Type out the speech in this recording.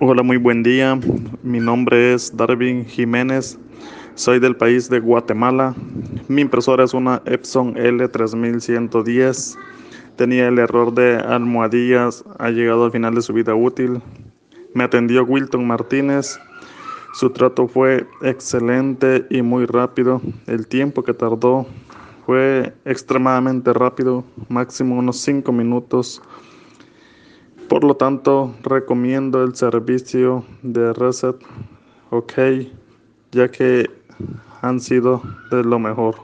Hola, muy buen día. Mi nombre es Darwin Jiménez. Soy del país de Guatemala. Mi impresora es una Epson L3110. Tenía el error de almohadillas. Ha llegado al final de su vida útil. Me atendió Wilton Martínez. Su trato fue excelente y muy rápido. El tiempo que tardó fue extremadamente rápido, máximo unos 5 minutos. Por lo tanto, recomiendo el servicio de Reset OK, ya que han sido de lo mejor.